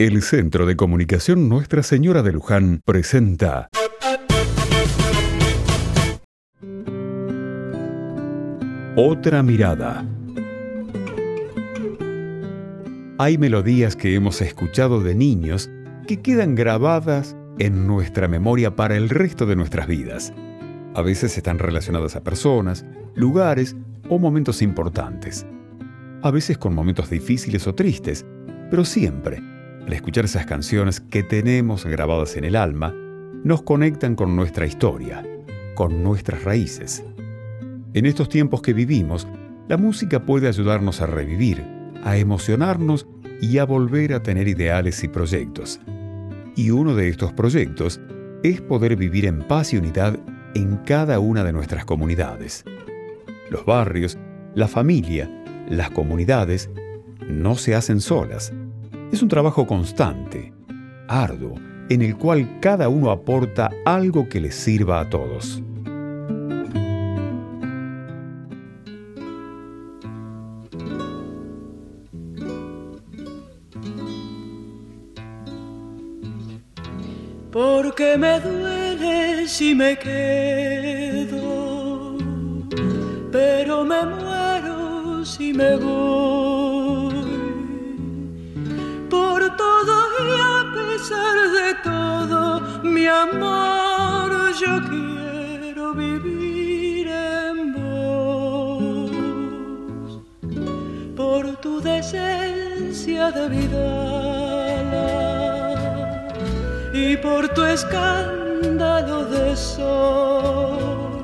El Centro de Comunicación Nuestra Señora de Luján presenta Otra mirada. Hay melodías que hemos escuchado de niños que quedan grabadas en nuestra memoria para el resto de nuestras vidas. A veces están relacionadas a personas, lugares o momentos importantes. A veces con momentos difíciles o tristes, pero siempre al escuchar esas canciones que tenemos grabadas en el alma, nos conectan con nuestra historia, con nuestras raíces. En estos tiempos que vivimos, la música puede ayudarnos a revivir, a emocionarnos y a volver a tener ideales y proyectos. Y uno de estos proyectos es poder vivir en paz y unidad en cada una de nuestras comunidades. Los barrios, la familia, las comunidades no se hacen solas es un trabajo constante, arduo, en el cual cada uno aporta algo que les sirva a todos. Porque me duele si me quedo, pero me muero si me voy yo quiero vivir en vos. Por tu decencia de vida y por tu escándalo de sol.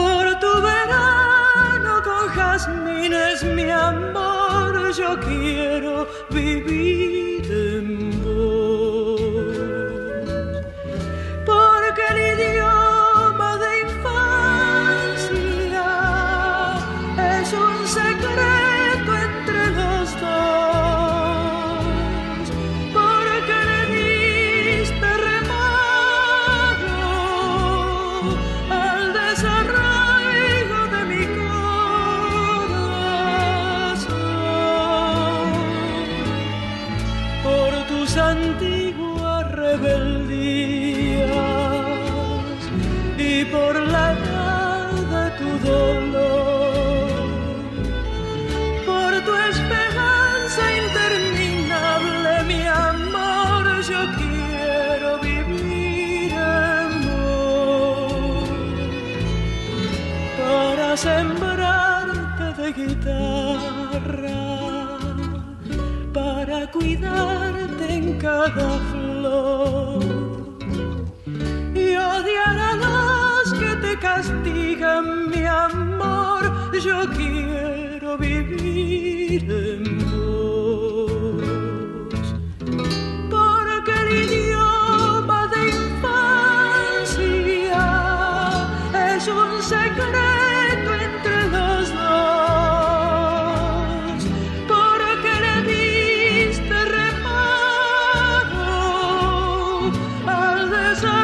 Por tu verano con jazmines, mi amor, yo quiero vivir por la de tu dolor, por tu esperanza interminable, mi amor, yo quiero vivir vos. Para sembrarte de guitarra para cuidarte en cada flor castiga mi amor, yo quiero vivir en vos. Porque el idioma de infancia es un secreto entre los dos. Porque le diste reparo al desarrollo.